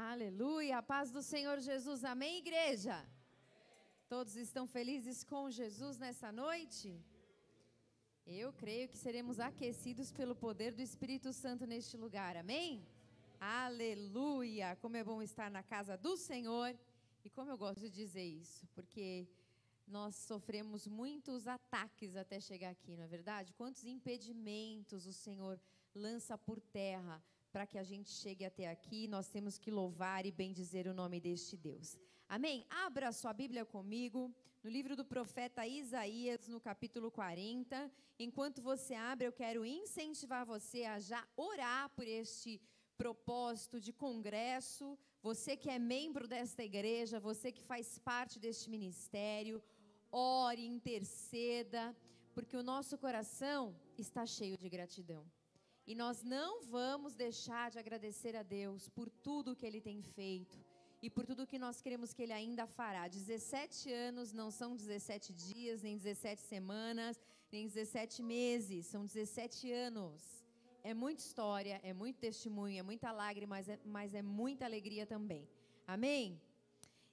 Aleluia, a paz do Senhor Jesus, amém, igreja? Todos estão felizes com Jesus nessa noite? Eu creio que seremos aquecidos pelo poder do Espírito Santo neste lugar, amém? Aleluia! Como é bom estar na casa do Senhor e como eu gosto de dizer isso, porque nós sofremos muitos ataques até chegar aqui, não é verdade? Quantos impedimentos o Senhor lança por terra para que a gente chegue até aqui, nós temos que louvar e bendizer o nome deste Deus. Amém? Abra sua Bíblia comigo no livro do profeta Isaías, no capítulo 40. Enquanto você abre, eu quero incentivar você a já orar por este propósito de congresso. Você que é membro desta igreja, você que faz parte deste ministério, ore, interceda, porque o nosso coração está cheio de gratidão. E nós não vamos deixar de agradecer a Deus por tudo que Ele tem feito e por tudo que nós queremos que Ele ainda fará. 17 anos não são 17 dias, nem 17 semanas, nem 17 meses, são 17 anos. É muita história, é muito testemunho, é muita lágrima, mas é, mas é muita alegria também. Amém?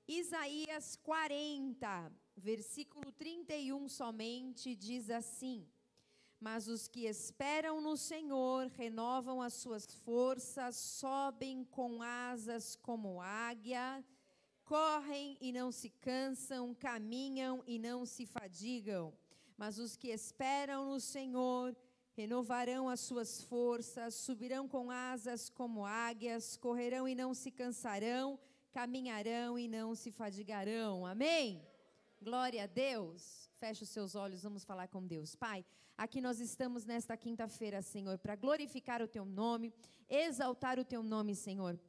Isaías 40, versículo 31 somente, diz assim. Mas os que esperam no Senhor renovam as suas forças, sobem com asas como águia, correm e não se cansam, caminham e não se fadigam. Mas os que esperam no Senhor renovarão as suas forças, subirão com asas como águias, correrão e não se cansarão, caminharão e não se fadigarão. Amém? Glória a Deus. Feche os seus olhos, vamos falar com Deus. Pai, aqui nós estamos nesta quinta-feira, Senhor, para glorificar o teu nome, exaltar o teu nome, Senhor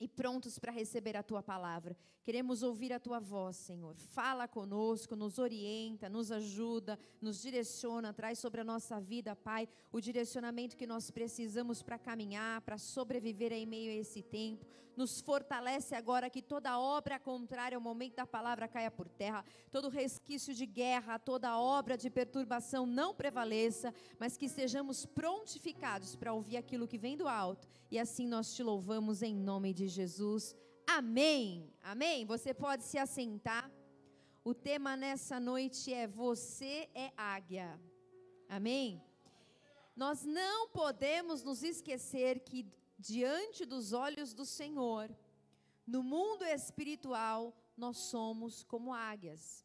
e prontos para receber a tua palavra. Queremos ouvir a tua voz, Senhor. Fala conosco, nos orienta, nos ajuda, nos direciona, traz sobre a nossa vida, Pai, o direcionamento que nós precisamos para caminhar, para sobreviver em meio a esse tempo. Nos fortalece agora que toda obra contrária ao momento da palavra caia por terra, todo resquício de guerra, toda obra de perturbação não prevaleça, mas que sejamos prontificados para ouvir aquilo que vem do alto. E assim nós te louvamos em nome de Jesus. Amém. Amém. Você pode se assentar. O tema nessa noite é Você é águia. Amém. Nós não podemos nos esquecer que diante dos olhos do Senhor, no mundo espiritual, nós somos como águias.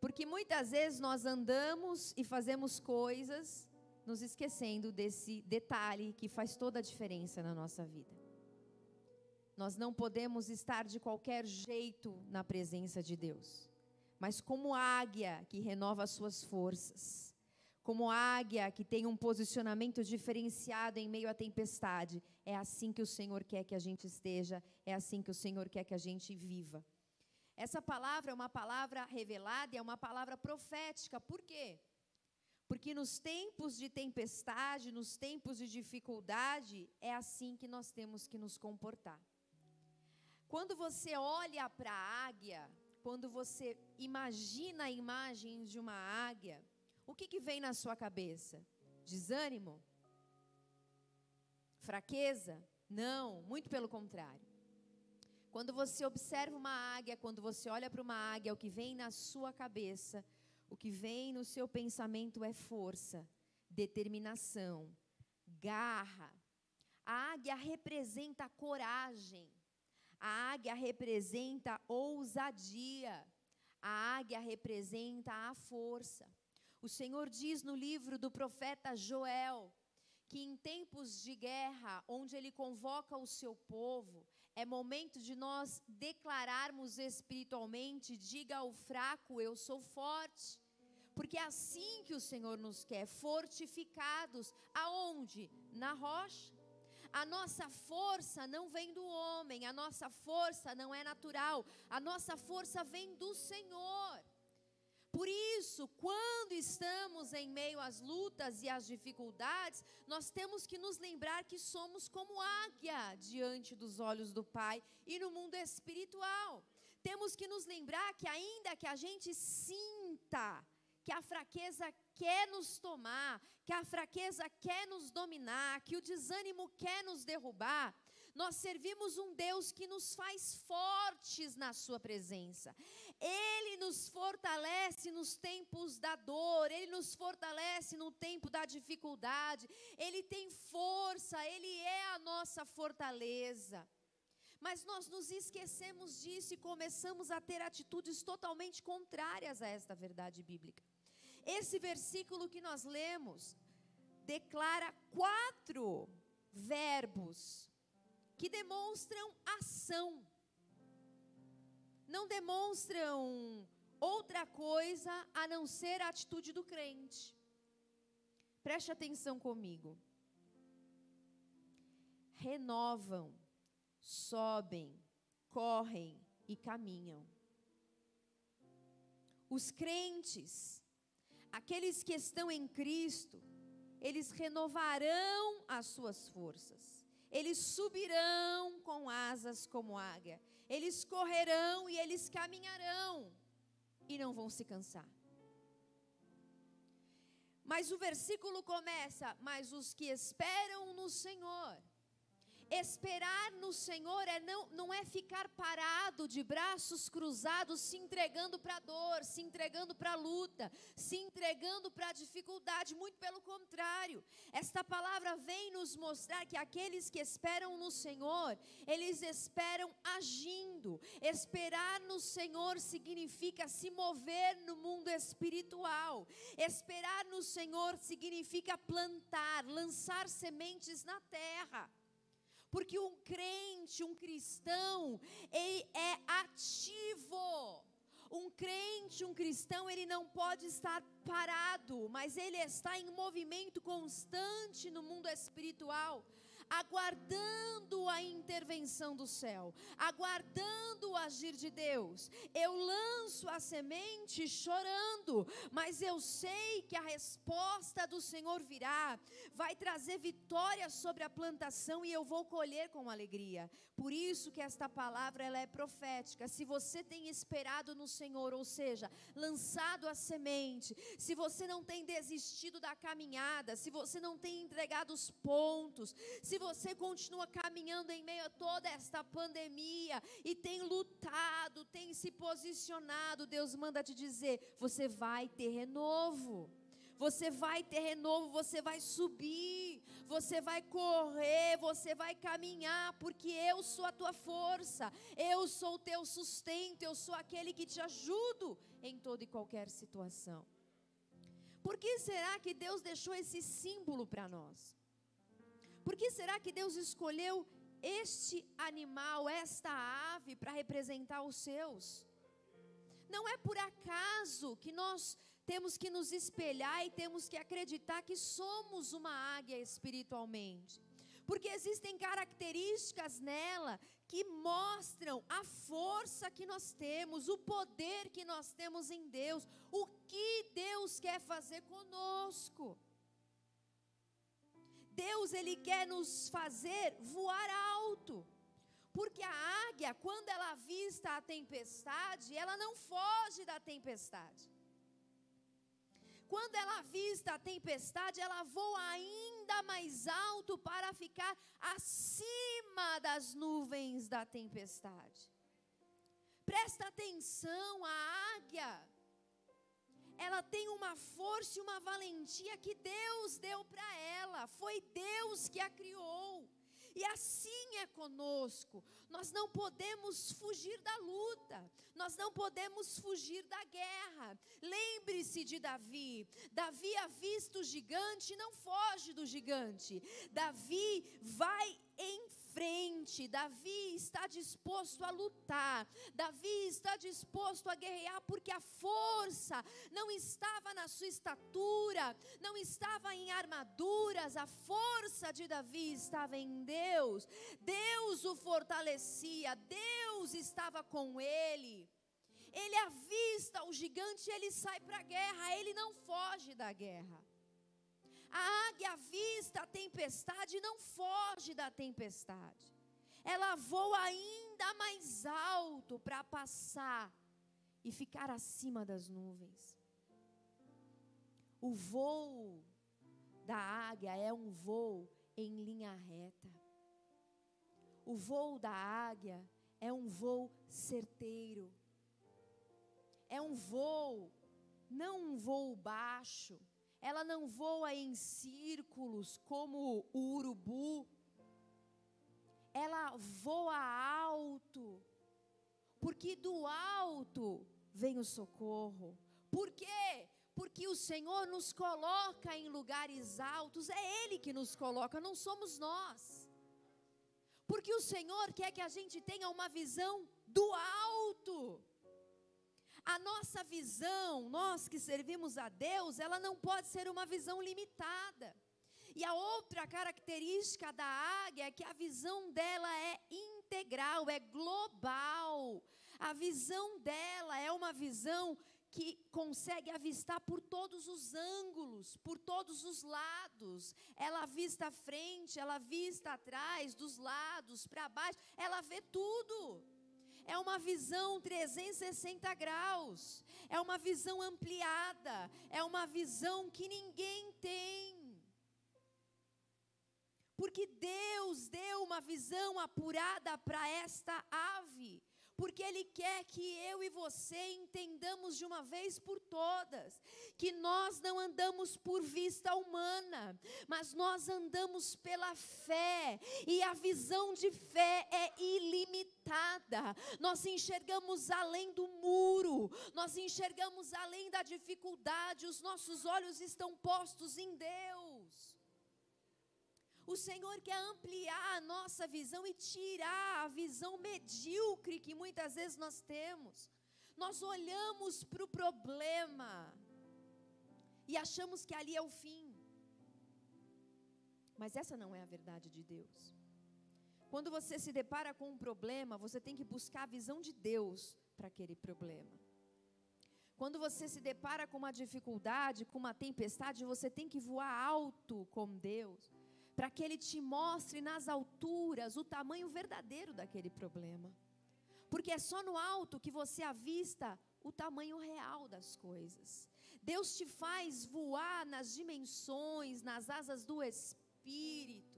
Porque muitas vezes nós andamos e fazemos coisas nos esquecendo desse detalhe que faz toda a diferença na nossa vida. Nós não podemos estar de qualquer jeito na presença de Deus, mas como águia que renova as suas forças, como águia que tem um posicionamento diferenciado em meio à tempestade, é assim que o Senhor quer que a gente esteja, é assim que o Senhor quer que a gente viva. Essa palavra é uma palavra revelada e é uma palavra profética, por quê? Porque nos tempos de tempestade, nos tempos de dificuldade, é assim que nós temos que nos comportar. Quando você olha para a águia, quando você imagina a imagem de uma águia, o que, que vem na sua cabeça? Desânimo? Fraqueza? Não, muito pelo contrário. Quando você observa uma águia, quando você olha para uma águia, o que vem na sua cabeça, o que vem no seu pensamento é força, determinação, garra. A águia representa coragem. A águia representa ousadia. A águia representa a força. O Senhor diz no livro do profeta Joel que em tempos de guerra, onde ele convoca o seu povo, é momento de nós declararmos espiritualmente: diga ao fraco, eu sou forte. Porque é assim que o Senhor nos quer, fortificados. Aonde? Na rocha. A nossa força não vem do homem, a nossa força não é natural, a nossa força vem do Senhor. Isso, quando estamos em meio às lutas e às dificuldades, nós temos que nos lembrar que somos como águia diante dos olhos do Pai e no mundo espiritual. Temos que nos lembrar que, ainda que a gente sinta que a fraqueza quer nos tomar, que a fraqueza quer nos dominar, que o desânimo quer nos derrubar, Nós servimos um Deus que nos faz fortes na Sua presença. Ele nos fortalece nos tempos da dor, Ele nos fortalece no tempo da dificuldade. Ele tem força, Ele é a nossa fortaleza. Mas nós nos esquecemos disso e começamos a ter atitudes totalmente contrárias a esta verdade bíblica. Esse versículo que nós lemos declara quatro verbos que demonstram ação, não demonstram outra coisa a não ser a atitude do crente. Preste atenção comigo. Renovam, sobem, correm e caminham. Os crentes, aqueles que estão em Cristo, eles renovarão as suas forças. Eles subirão com asas como águia. Eles correrão e eles caminharão e não vão se cansar. Mas o versículo começa: Mas os que esperam no Senhor Esperar no Senhor é não, não é ficar parado de braços cruzados, se entregando para a dor, se entregando para a luta, se entregando para a dificuldade, muito pelo contrário. Esta palavra vem nos mostrar que aqueles que esperam no Senhor, eles esperam agindo. Esperar no Senhor significa se mover no mundo espiritual. Esperar no Senhor significa plantar, lançar sementes na terra. Porque um crente, um cristão, ele é ativo. Um crente, um cristão, ele não pode estar parado, mas ele está em movimento constante no mundo espiritual aguardando a intervenção do céu, aguardando o agir de Deus. Eu lanço a semente chorando, mas eu sei que a resposta do Senhor virá, vai trazer vitória sobre a plantação e eu vou colher com alegria. Por isso que esta palavra ela é profética. Se você tem esperado no Senhor, ou seja, lançado a semente, se você não tem desistido da caminhada, se você não tem entregado os pontos, se se você continua caminhando em meio a toda esta pandemia e tem lutado, tem se posicionado, Deus manda te dizer: você vai ter renovo. Você vai ter renovo, você vai subir, você vai correr, você vai caminhar, porque eu sou a tua força, eu sou o teu sustento, eu sou aquele que te ajudo em toda e qualquer situação. Por que será que Deus deixou esse símbolo para nós? Por que será que Deus escolheu este animal, esta ave, para representar os seus? Não é por acaso que nós temos que nos espelhar e temos que acreditar que somos uma águia espiritualmente. Porque existem características nela que mostram a força que nós temos, o poder que nós temos em Deus, o que Deus quer fazer conosco. Deus ele quer nos fazer voar alto. Porque a águia, quando ela avista a tempestade, ela não foge da tempestade. Quando ela avista a tempestade, ela voa ainda mais alto para ficar acima das nuvens da tempestade. Presta atenção, a águia ela tem uma força e uma valentia que Deus deu para ela, foi Deus que a criou. E assim é conosco. Nós não podemos fugir da luta, nós não podemos fugir da guerra. Lembre-se de Davi. Davi avista o gigante não foge do gigante. Davi vai em frente. Davi está disposto a lutar. Davi está disposto a guerrear porque a força não estava na sua estatura, não estava em armaduras. A força de Davi estava em Deus. Deus o fortalecia, Deus estava com ele. Ele avista o gigante, ele sai para a guerra, ele não foge da guerra. A águia vista a tempestade não foge da tempestade. Ela voa ainda mais alto para passar e ficar acima das nuvens. O voo da águia é um voo em linha reta. o voo da águia é um voo certeiro. É um voo, não um voo baixo. Ela não voa em círculos como o urubu. Ela voa alto. Porque do alto vem o socorro. Por quê? Porque o Senhor nos coloca em lugares altos, é Ele que nos coloca, não somos nós. Porque o Senhor quer que a gente tenha uma visão do alto. A nossa visão, nós que servimos a Deus, ela não pode ser uma visão limitada. E a outra característica da águia é que a visão dela é integral, é global. A visão dela é uma visão que consegue avistar por todos os ângulos, por todos os lados. Ela avista a frente, ela avista atrás, dos lados, para baixo, ela vê tudo. É uma visão 360 graus, é uma visão ampliada, é uma visão que ninguém tem. Porque Deus deu uma visão apurada para esta ave porque Ele quer que eu e você entendamos de uma vez por todas que nós não andamos por vista humana, mas nós andamos pela fé, e a visão de fé é ilimitada. Nós enxergamos além do muro, nós enxergamos além da dificuldade, os nossos olhos estão postos em Deus. O Senhor quer ampliar a nossa visão e tirar a visão medíocre que muitas vezes nós temos. Nós olhamos para o problema e achamos que ali é o fim. Mas essa não é a verdade de Deus. Quando você se depara com um problema, você tem que buscar a visão de Deus para aquele problema. Quando você se depara com uma dificuldade, com uma tempestade, você tem que voar alto com Deus para que Ele te mostre nas alturas o tamanho verdadeiro daquele problema. Porque é só no alto que você avista o tamanho real das coisas. Deus te faz voar nas dimensões, nas asas do Espírito.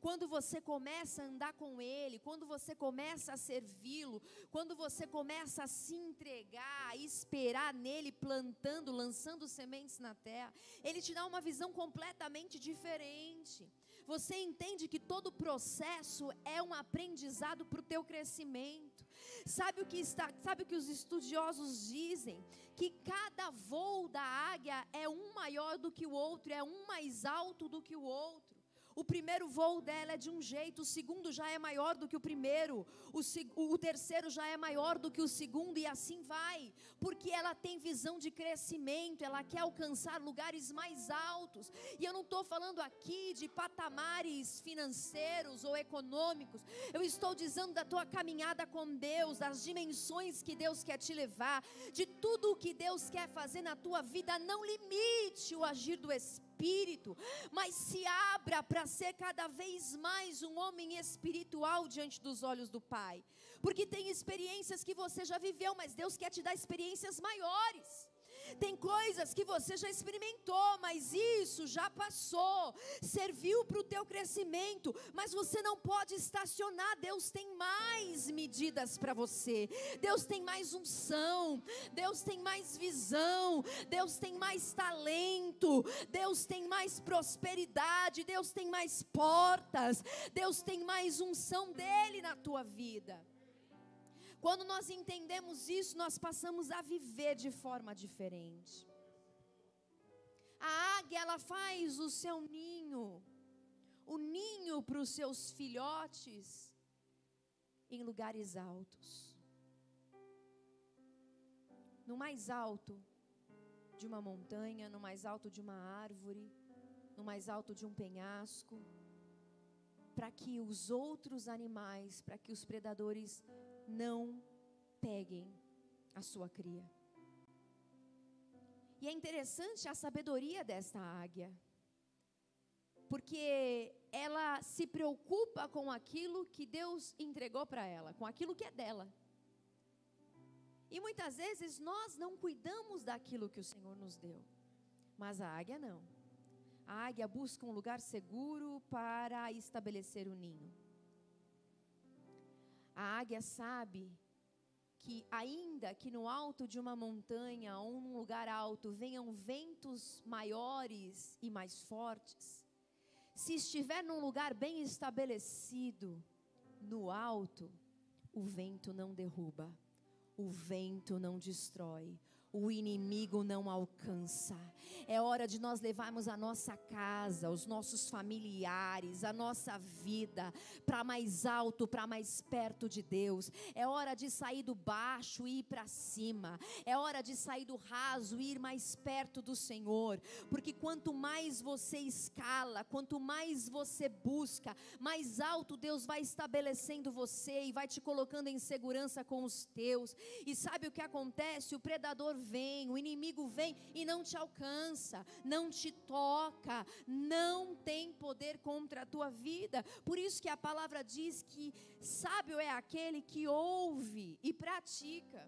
Quando você começa a andar com Ele, quando você começa a servi-lo, quando você começa a se entregar, a esperar nele, plantando, lançando sementes na terra, Ele te dá uma visão completamente diferente você entende que todo processo é um aprendizado para o teu crescimento. Sabe o que está, sabe o que os estudiosos dizem? Que cada voo da águia é um maior do que o outro, é um mais alto do que o outro. O primeiro voo dela é de um jeito, o segundo já é maior do que o primeiro, o, o, terceiro já é maior do que o segundo, e assim vai, porque ela tem visão de crescimento, ela quer alcançar lugares mais altos. E eu não estou falando aqui de patamares financeiros ou econômicos, eu estou dizendo da tua caminhada com Deus, das dimensões que Deus quer te levar, de tudo o que Deus quer fazer na tua vida. Não limite o agir do Espírito espírito, mas se abra para ser cada vez mais um homem espiritual diante dos olhos do Pai. Porque tem experiências que você já viveu, mas Deus quer te dar experiências maiores. Tem coisas que você já experimentou, mas isso já passou, serviu para o teu crescimento, mas você não pode estacionar. Deus tem mais medidas para você. Deus tem mais unção, Deus tem mais visão, Deus tem mais talento, Deus tem mais prosperidade, Deus tem mais portas, Deus tem mais unção dele na tua vida. Quando nós entendemos isso, nós passamos a viver de forma diferente. A águia, ela faz o seu ninho, o ninho para os seus filhotes, em lugares altos. No mais alto de uma montanha, no mais alto de uma árvore, no mais alto de um penhasco, para que os outros animais, para que os predadores não peguem a sua cria. E é interessante a sabedoria desta águia, porque ela se preocupa com aquilo que Deus entregou para ela, com aquilo que é dela. E muitas vezes nós não cuidamos daquilo que o Senhor nos deu, mas a águia não. A águia busca um lugar seguro para estabelecer o ninho. A águia sabe que, ainda que no alto de uma montanha ou num lugar alto venham ventos maiores e mais fortes, se estiver num lugar bem estabelecido, no alto, o vento não derruba, o vento não destrói, o inimigo não alcança. É hora de nós levarmos a nossa casa, os nossos familiares, a nossa vida para mais alto, para mais perto de Deus. É hora de sair do baixo e ir para cima. É hora de sair do raso e ir mais perto do Senhor. Porque quanto mais você escala, quanto mais você busca, mais alto Deus vai estabelecendo você e vai te colocando em segurança com os teus. E sabe o que acontece? O predador vem, o inimigo vem e não te alcança, não te toca, não tem poder contra a tua vida. Por isso que a palavra diz que sábio é aquele que ouve e pratica.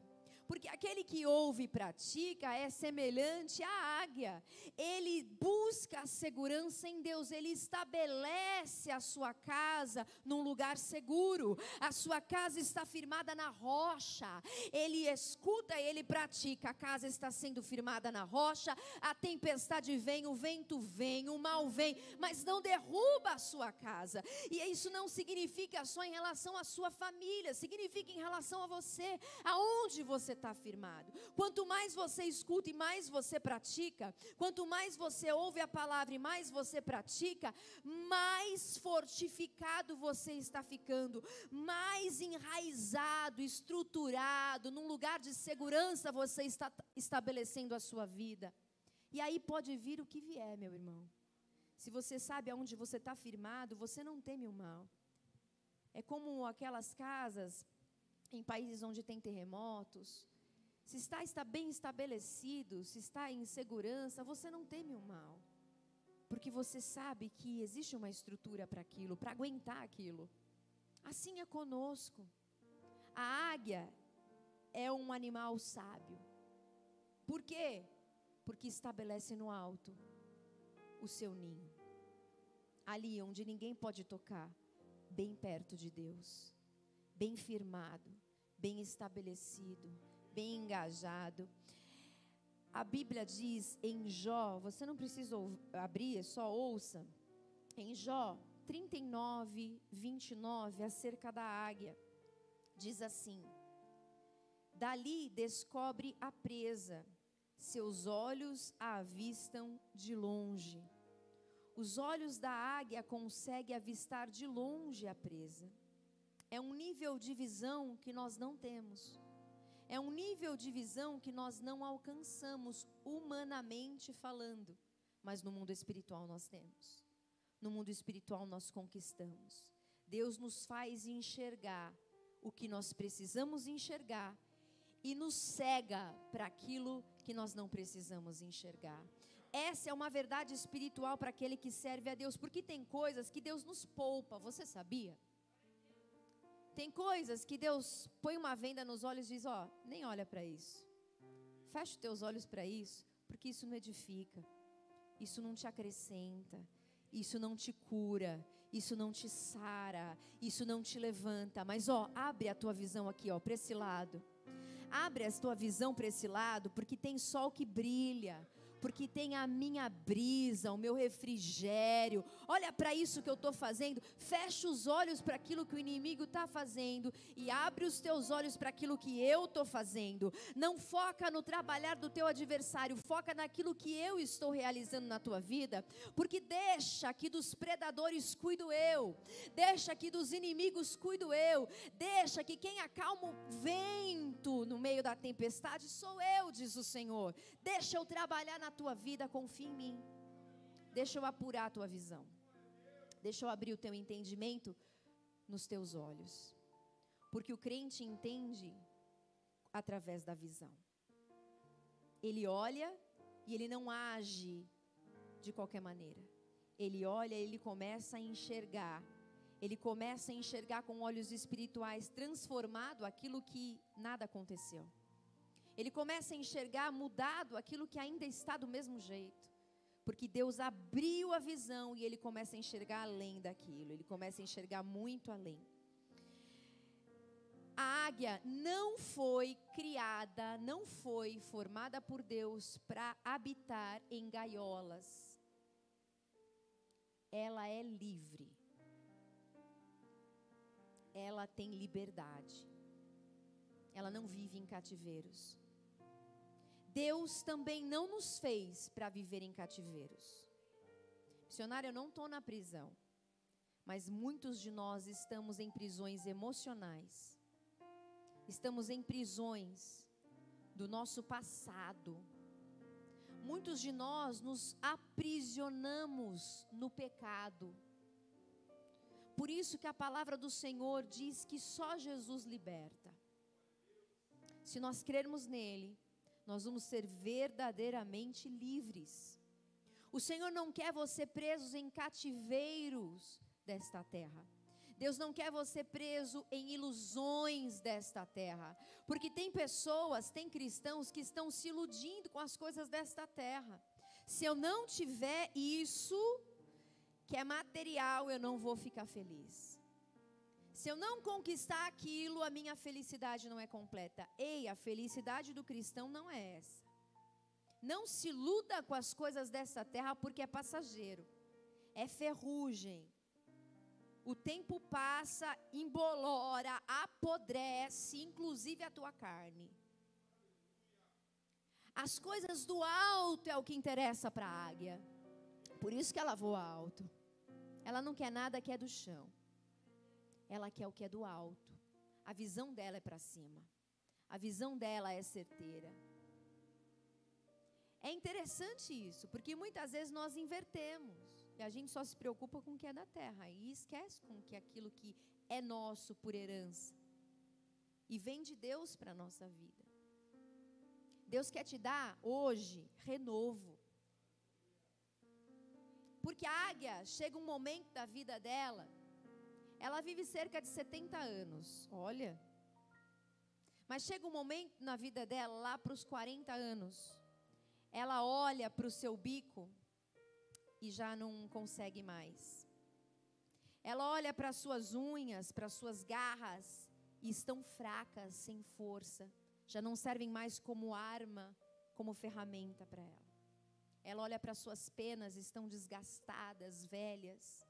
Porque aquele que ouve e pratica é semelhante à águia. Ele busca a segurança em Deus, ele estabelece a sua casa num lugar seguro. A sua casa está firmada na rocha. Ele escuta, ele pratica. A casa está sendo firmada na rocha. A tempestade vem, o vento vem, o mal vem, mas não derruba a sua casa. E isso não significa só em relação à sua família, significa em relação a você, aonde você está firmado. Quanto mais você escuta e mais você pratica, quanto mais você ouve a palavra e mais você pratica, mais fortificado você está ficando, mais enraizado, estruturado, num lugar de segurança você está estabelecendo a sua vida. E aí pode vir o que vier, meu irmão. Se você sabe aonde você está firmado, você não teme o mal. É como aquelas casas em países onde tem terremotos, se está, está bem estabelecido, se está em segurança, você não teme o mal. Porque você sabe que existe uma estrutura para aquilo, para aguentar aquilo. Assim é conosco. A águia é um animal sábio. Por quê? Porque estabelece no alto o seu ninho. Ali onde ninguém pode tocar, bem perto de Deus, bem firmado, bem estabelecido bem engajado. A Bíblia diz em Jó, você não precisa abrir, é só ouça. Em Jó 39, 29, acerca da águia, diz assim: Dali descobre a presa, seus olhos a avistam de longe. Os olhos da águia conseguem avistar de longe a presa. É um nível de visão que nós não temos. É um nível de visão que nós não alcançamos humanamente falando, mas no mundo espiritual nós temos. No mundo espiritual nós conquistamos. Deus nos faz enxergar o que nós precisamos enxergar e nos cega para aquilo que nós não precisamos enxergar. Essa é uma verdade espiritual para aquele que serve a Deus, porque tem coisas que Deus nos poupa, você sabia? Tem coisas que Deus põe uma venda nos olhos e diz: Ó, oh, nem olha para isso. Fecha os teus olhos para isso, porque isso não edifica, isso não te acrescenta, isso não te cura, isso não te sara, isso não te levanta. Mas ó, abre a tua visão aqui, ó, para esse lado. Abre a tua visão para esse lado, porque tem sol que brilha, porque tem a minha brisa, o meu refrigério. Olha para isso que eu estou fazendo. Fecha os olhos para aquilo que o inimigo está fazendo e abre os teus olhos para aquilo que eu estou fazendo. Não foca no trabalhar do teu adversário, foca naquilo que eu estou realizando na tua vida, porque deixa que dos predadores cuido eu, deixa que dos inimigos cuido eu, deixa que quem acalma o vento no meio da tempestade sou eu, diz o Senhor. Deixa eu trabalhar na na tua vida, confia em mim. Deixa eu apurar a tua visão. Deixa eu abrir o teu entendimento nos teus olhos. Porque o crente entende através da visão. Ele olha e ele não age de qualquer maneira. Ele olha, ele começa a enxergar. Ele começa a enxergar com olhos espirituais, transformado aquilo que nada aconteceu. Ele começa a enxergar mudado aquilo que ainda está do mesmo jeito. Porque Deus abriu a visão e ele começa a enxergar além daquilo, ele começa a enxergar muito além. A águia não foi criada, não foi formada por Deus para habitar em gaiolas. Ela é livre. Ela tem liberdade. Ela não vive em cativeiros. Deus também não nos fez para viver em cativeiros. Missionário, eu não estou na prisão, mas muitos de nós estamos em prisões emocionais estamos em prisões do nosso passado. Muitos de nós nos aprisionamos no pecado. Por isso que a palavra do Senhor diz que só Jesus liberta. Se nós crermos nele, nós vamos ser verdadeiramente livres. O Senhor não quer você presos em cativeiros desta terra. Deus não quer você preso em ilusões desta terra. Porque tem pessoas, tem cristãos que estão se iludindo com as coisas desta terra. Se eu não tiver isso, que é material, eu não vou ficar feliz. Se eu não conquistar aquilo, a minha felicidade não é completa. Ei, a felicidade do cristão não é essa. Não se iluda com as coisas dessa terra porque é passageiro. É ferrugem o tempo passa, embolora, apodrece, inclusive a tua carne. As coisas do alto é o que interessa para a águia. Por isso que ela voa alto. Ela não quer nada que é do chão. Ela quer o que é do alto. A visão dela é para cima. A visão dela é certeira. É interessante isso, porque muitas vezes nós invertemos. E a gente só se preocupa com o que é da terra e esquece com que aquilo que é nosso por herança e vem de Deus para a nossa vida. Deus quer te dar hoje renovo. Porque a águia chega um momento da vida dela, ela vive cerca de 70 anos. Olha. Mas chega um momento na vida dela, lá para os 40 anos, ela olha para o seu bico e já não consegue mais. Ela olha para suas unhas, para suas garras e estão fracas, sem força, já não servem mais como arma, como ferramenta para ela. Ela olha para suas penas, estão desgastadas, velhas,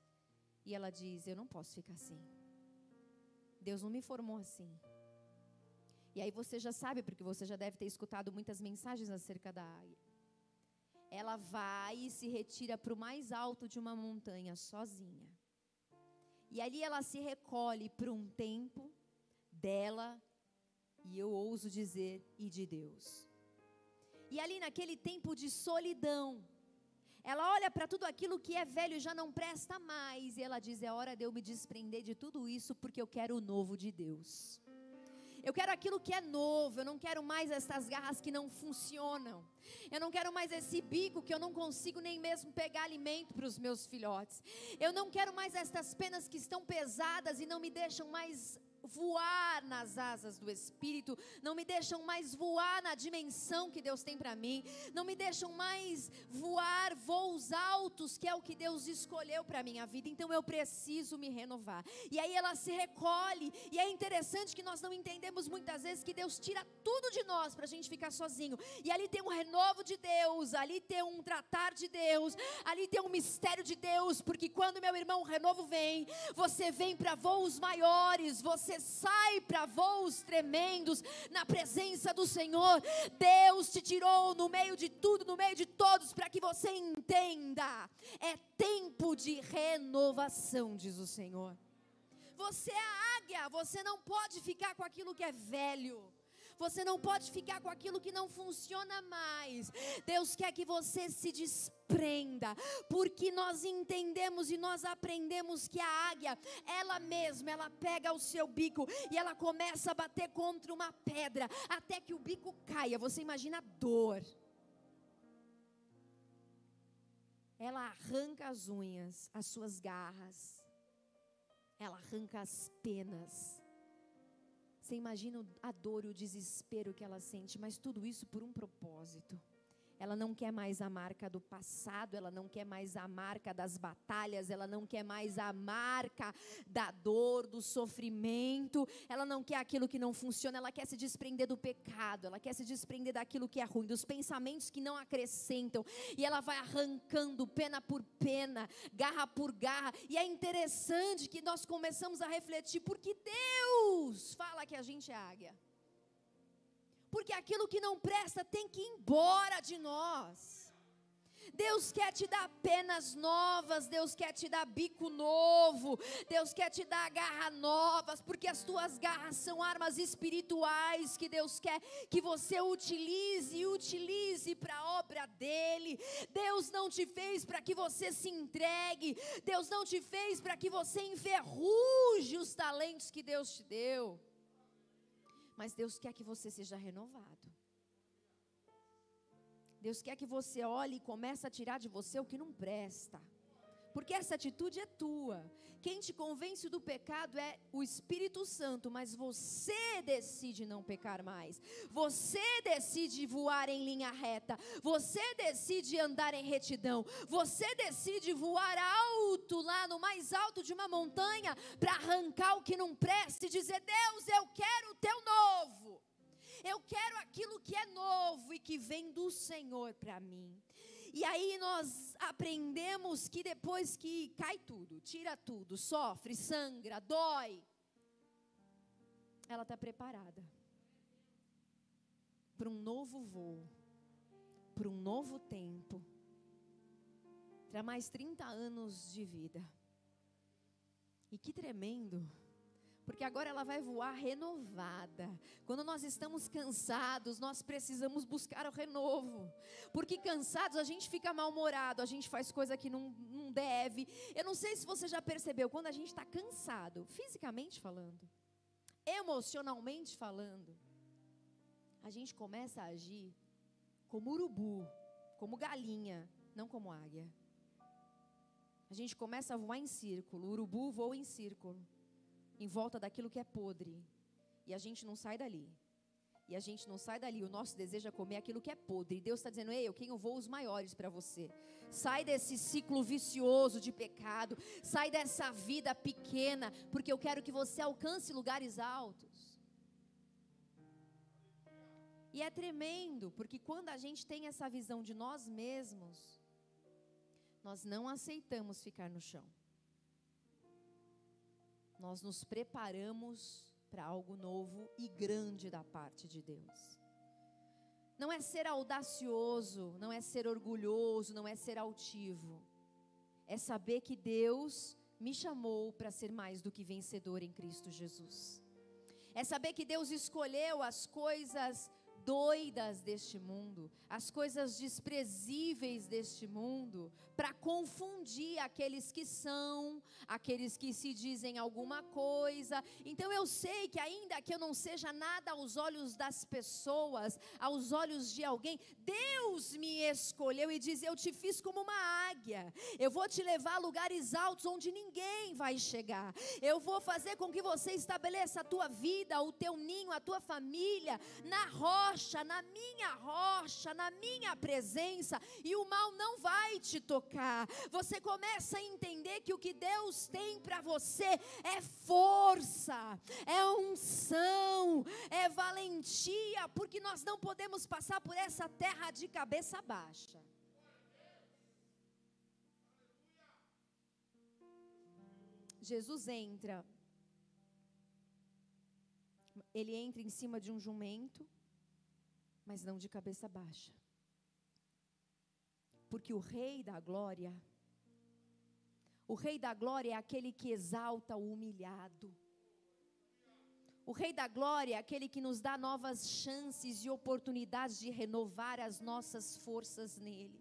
e ela diz: Eu não posso ficar assim. Deus não me formou assim. E aí você já sabe, porque você já deve ter escutado muitas mensagens acerca da águia ela vai e se retira para o mais alto de uma montanha sozinha. E ali ela se recolhe para um tempo dela, e eu ouso dizer, e de Deus. E ali naquele tempo de solidão, ela olha para tudo aquilo que é velho e já não presta mais, e ela diz: é hora de eu me desprender de tudo isso, porque eu quero o novo de Deus. Eu quero aquilo que é novo, eu não quero mais essas garras que não funcionam. Eu não quero mais esse bico que eu não consigo nem mesmo pegar alimento para os meus filhotes. Eu não quero mais estas penas que estão pesadas e não me deixam mais voar nas asas do Espírito, não me deixam mais voar na dimensão que Deus tem para mim, não me deixam mais voar voos altos, que é o que Deus escolheu para minha vida. Então eu preciso me renovar. E aí ela se recolhe, e é interessante que nós não entendemos muitas vezes que Deus tira tudo de nós para a gente ficar sozinho. E ali tem um renovo de Deus, ali tem um tratar de Deus, ali tem um mistério de Deus, porque quando meu irmão renovo vem, você vem para voos maiores, você sai para voos tremendos na presença do Senhor. Deus te tirou no meio de tudo, no meio de todos, para que você entenda. É tempo de renovação, diz o Senhor. Você é águia, você não pode ficar com aquilo que é velho. Você não pode ficar com aquilo que não funciona mais. Deus quer que você se desprenda, porque nós entendemos e nós aprendemos que a águia, ela mesma, ela pega o seu bico e ela começa a bater contra uma pedra até que o bico caia. Você imagina a dor. Ela arranca as unhas, as suas garras. Ela arranca as penas você imagina a dor e o desespero que ela sente, mas tudo isso por um propósito. Ela não quer mais a marca do passado, ela não quer mais a marca das batalhas, ela não quer mais a marca da dor, do sofrimento, ela não quer aquilo que não funciona, ela quer se desprender do pecado, ela quer se desprender daquilo que é ruim, dos pensamentos que não acrescentam, e ela vai arrancando pena por pena, garra por garra, e é interessante que nós começamos a refletir, porque Deus fala que a gente é águia porque aquilo que não presta tem que ir embora de nós. Deus quer te dar penas novas, Deus quer te dar bico novo, Deus quer te dar garra novas, porque as tuas garras são armas espirituais que Deus quer que você utilize e utilize para a obra dele. Deus não te fez para que você se entregue, Deus não te fez para que você enferruje os talentos que Deus te deu. Mas Deus quer que você seja renovado. Deus quer que você olhe e comece a tirar de você o que não presta. Porque essa atitude é tua. Quem te convence do pecado é o Espírito Santo, mas você decide não pecar mais. Você decide voar em linha reta. Você decide andar em retidão. Você decide voar alto lá no mais alto de uma montanha para arrancar o que não presta e dizer: Deus, eu quero o teu novo. Eu quero aquilo que é novo e que vem do Senhor para mim. E aí nós aprendemos que depois que cai tudo, tira tudo, sofre, sangra, dói, ela está preparada para um novo voo, para um novo tempo, para mais 30 anos de vida. E que tremendo porque agora ela vai voar renovada. Quando nós estamos cansados, nós precisamos buscar o renovo. Porque cansados a gente fica mal-humorado, a gente faz coisa que não, não deve. Eu não sei se você já percebeu, quando a gente está cansado, fisicamente falando, emocionalmente falando, a gente começa a agir como urubu, como galinha, não como águia. A gente começa a voar em círculo, o urubu voa em círculo em volta daquilo que é podre. E a gente não sai dali. E a gente não sai dali. O nosso desejo é comer aquilo que é podre. E Deus está dizendo: Ei, eu quem eu vou os maiores para você. Sai desse ciclo vicioso de pecado. Sai dessa vida pequena. Porque eu quero que você alcance lugares altos. E é tremendo, porque quando a gente tem essa visão de nós mesmos, nós não aceitamos ficar no chão nós nos preparamos para algo novo e grande da parte de Deus. Não é ser audacioso, não é ser orgulhoso, não é ser altivo. É saber que Deus me chamou para ser mais do que vencedor em Cristo Jesus. É saber que Deus escolheu as coisas doidas deste mundo, as coisas desprezíveis deste mundo, para confundir aqueles que são, aqueles que se dizem alguma coisa. Então eu sei que, ainda que eu não seja nada aos olhos das pessoas, aos olhos de alguém, Deus me escolheu e diz: Eu te fiz como uma águia, eu vou te levar a lugares altos onde ninguém vai chegar, eu vou fazer com que você estabeleça a tua vida, o teu ninho, a tua família na rocha rocha, na minha rocha, na minha presença, e o mal não vai te tocar. Você começa a entender que o que Deus tem para você é força, é unção, é valentia, porque nós não podemos passar por essa terra de cabeça baixa. Jesus entra ele entra em cima de um jumento, mas não de cabeça baixa. Porque o Rei da Glória, o Rei da Glória é aquele que exalta o humilhado. O Rei da Glória é aquele que nos dá novas chances e oportunidades de renovar as nossas forças nele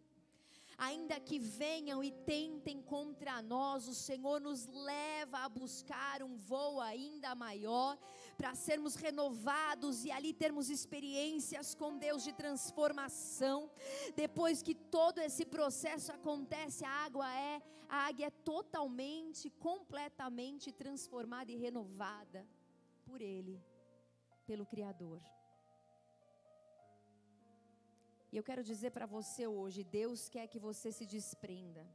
ainda que venham e tentem contra nós, o Senhor nos leva a buscar um voo ainda maior, para sermos renovados e ali termos experiências com Deus de transformação. Depois que todo esse processo acontece, a água é, a águia é totalmente, completamente transformada e renovada por Ele, pelo Criador. E eu quero dizer para você hoje: Deus quer que você se desprenda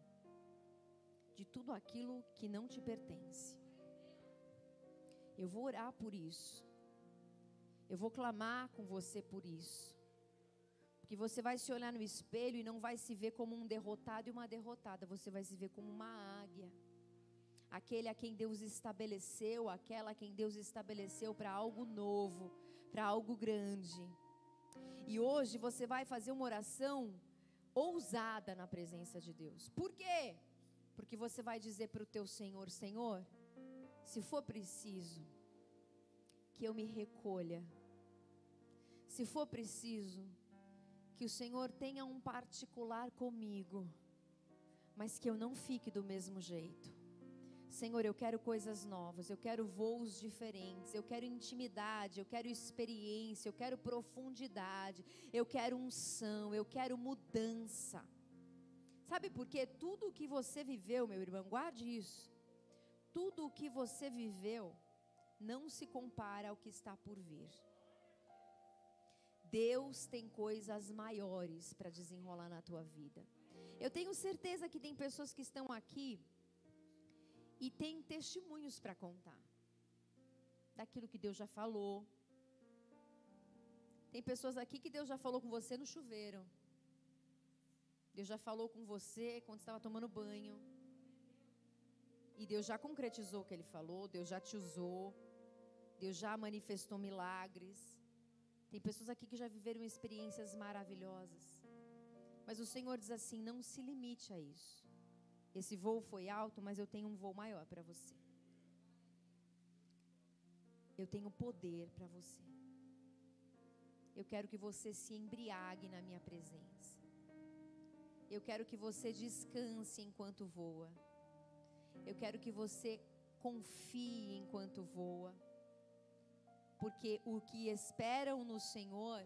de tudo aquilo que não te pertence. Eu vou orar por isso. Eu vou clamar com você por isso. Porque você vai se olhar no espelho e não vai se ver como um derrotado e uma derrotada, você vai se ver como uma águia. Aquele a quem Deus estabeleceu, aquela a quem Deus estabeleceu para algo novo, para algo grande. E hoje você vai fazer uma oração ousada na presença de Deus. Por quê? Porque você vai dizer para o teu Senhor: Senhor, se for preciso, que eu me recolha. Se for preciso, que o Senhor tenha um particular comigo, mas que eu não fique do mesmo jeito. Senhor, eu quero coisas novas, eu quero voos diferentes, eu quero intimidade, eu quero experiência, eu quero profundidade, eu quero unção, eu quero mudança. Sabe por quê? Tudo o que você viveu, meu irmão, guarde isso. Tudo o que você viveu não se compara ao que está por vir. Deus tem coisas maiores para desenrolar na tua vida. Eu tenho certeza que tem pessoas que estão aqui e tem testemunhos para contar daquilo que Deus já falou. Tem pessoas aqui que Deus já falou com você no chuveiro. Deus já falou com você quando estava tomando banho. E Deus já concretizou o que Ele falou, Deus já te usou, Deus já manifestou milagres. Tem pessoas aqui que já viveram experiências maravilhosas. Mas o Senhor diz assim: não se limite a isso. Esse voo foi alto, mas eu tenho um voo maior para você. Eu tenho poder para você. Eu quero que você se embriague na minha presença. Eu quero que você descanse enquanto voa. Eu quero que você confie enquanto voa. Porque o que esperam no Senhor,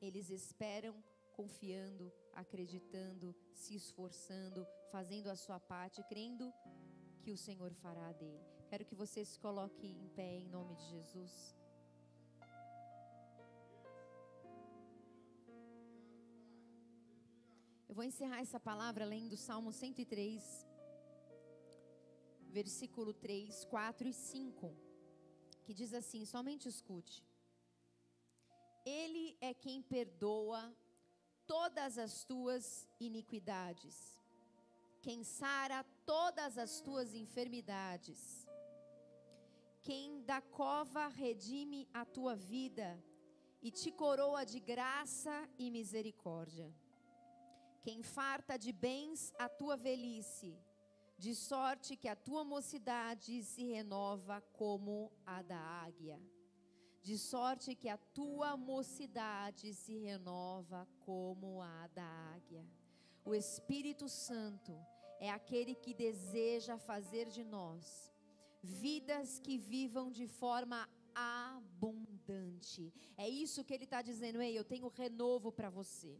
eles esperam confiando, acreditando, se esforçando, fazendo a sua parte, crendo que o Senhor fará dele. Quero que você se coloque em pé em nome de Jesus. Eu vou encerrar essa palavra lendo Salmo 103, versículo 3, 4 e 5, que diz assim: somente escute. Ele é quem perdoa todas as tuas iniquidades quem sara todas as tuas enfermidades, quem da cova redime a tua vida e te coroa de graça e misericórdia, quem farta de bens a tua velhice, de sorte que a tua mocidade se renova como a da águia. De sorte que a tua mocidade se renova como a da águia. O Espírito Santo é aquele que deseja fazer de nós vidas que vivam de forma abundante. É isso que ele está dizendo. Ei, eu tenho renovo para você.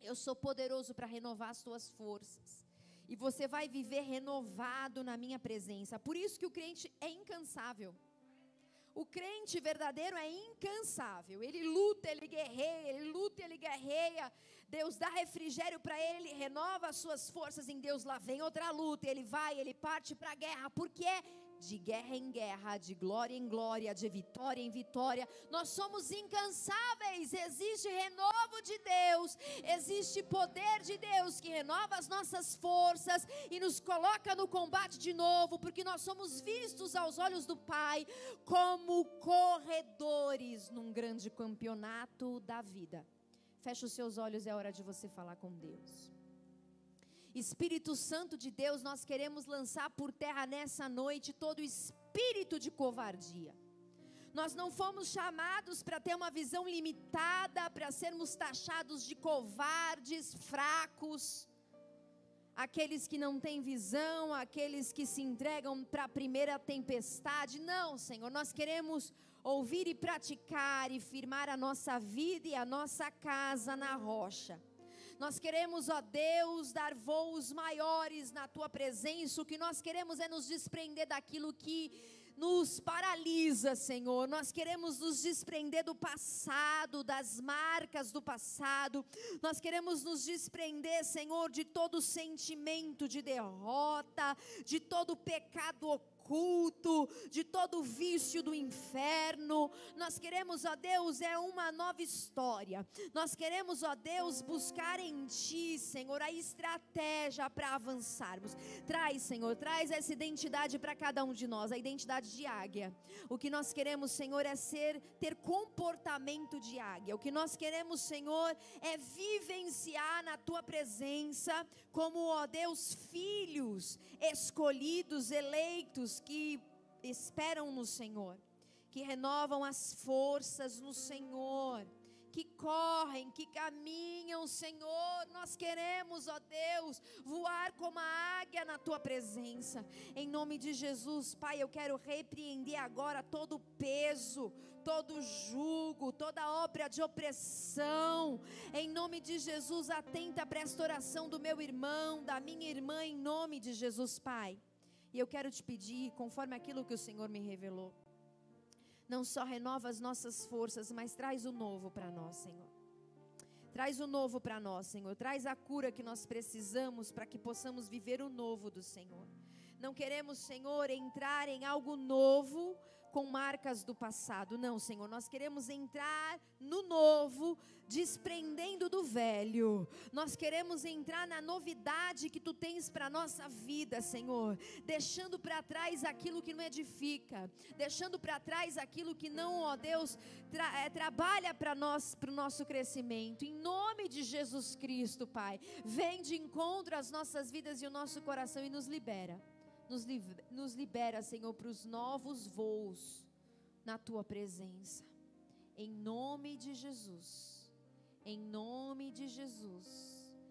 Eu sou poderoso para renovar as tuas forças. E você vai viver renovado na minha presença. Por isso que o crente é incansável. O crente verdadeiro é incansável. Ele luta, ele guerreia, ele luta, ele guerreia. Deus dá refrigério para ele, ele renova as suas forças em Deus. Lá vem outra luta, ele vai, ele parte para a guerra, porque é de guerra em guerra, de glória em glória, de vitória em vitória. Nós somos incansáveis. Existe renovo de Deus, existe poder de Deus que renova as nossas forças e nos coloca no combate de novo, porque nós somos vistos aos olhos do Pai como corredores num grande campeonato da vida. Feche os seus olhos, é hora de você falar com Deus. Espírito Santo de Deus, nós queremos lançar por terra nessa noite todo espírito de covardia. Nós não fomos chamados para ter uma visão limitada, para sermos taxados de covardes, fracos, aqueles que não têm visão, aqueles que se entregam para a primeira tempestade. Não, Senhor, nós queremos ouvir e praticar e firmar a nossa vida e a nossa casa na rocha. Nós queremos, ó Deus, dar voos maiores na tua presença. O que nós queremos é nos desprender daquilo que nos paralisa Senhor. Nós queremos nos desprender do passado, das marcas do passado. Nós queremos nos desprender, Senhor, de todo sentimento de derrota, de todo pecado oculto culto, de todo vício do inferno. Nós queremos, ó Deus, é uma nova história. Nós queremos, ó Deus, buscar em Ti, Senhor, a estratégia para avançarmos. Traz, Senhor, traz essa identidade para cada um de nós, a identidade de águia. O que nós queremos, Senhor, é ser, ter comportamento de águia. O que nós queremos, Senhor, é vivenciar na Tua presença como, ó Deus, filhos escolhidos, eleitos, que esperam no Senhor, que renovam as forças no Senhor, que correm, que caminham, Senhor. Nós queremos, ó Deus, voar como a águia na tua presença. Em nome de Jesus, Pai, eu quero repreender agora todo o peso, todo jugo, toda obra de opressão. Em nome de Jesus, atenta para esta oração do meu irmão, da minha irmã, em nome de Jesus, Pai. E eu quero te pedir, conforme aquilo que o Senhor me revelou, não só renova as nossas forças, mas traz o novo para nós, Senhor. Traz o novo para nós, Senhor. Traz a cura que nós precisamos para que possamos viver o novo do Senhor. Não queremos, Senhor, entrar em algo novo com marcas do passado. Não, Senhor, nós queremos entrar no novo, desprendendo do velho. Nós queremos entrar na novidade que tu tens para nossa vida, Senhor, deixando para trás aquilo que não edifica, deixando para trás aquilo que não, ó Deus, tra é, trabalha para nós, para o nosso crescimento. Em nome de Jesus Cristo, Pai, vem de encontro às nossas vidas e o nosso coração e nos libera. Nos, nos libera, Senhor, para os novos voos na tua presença. Em nome de Jesus. Em nome de Jesus.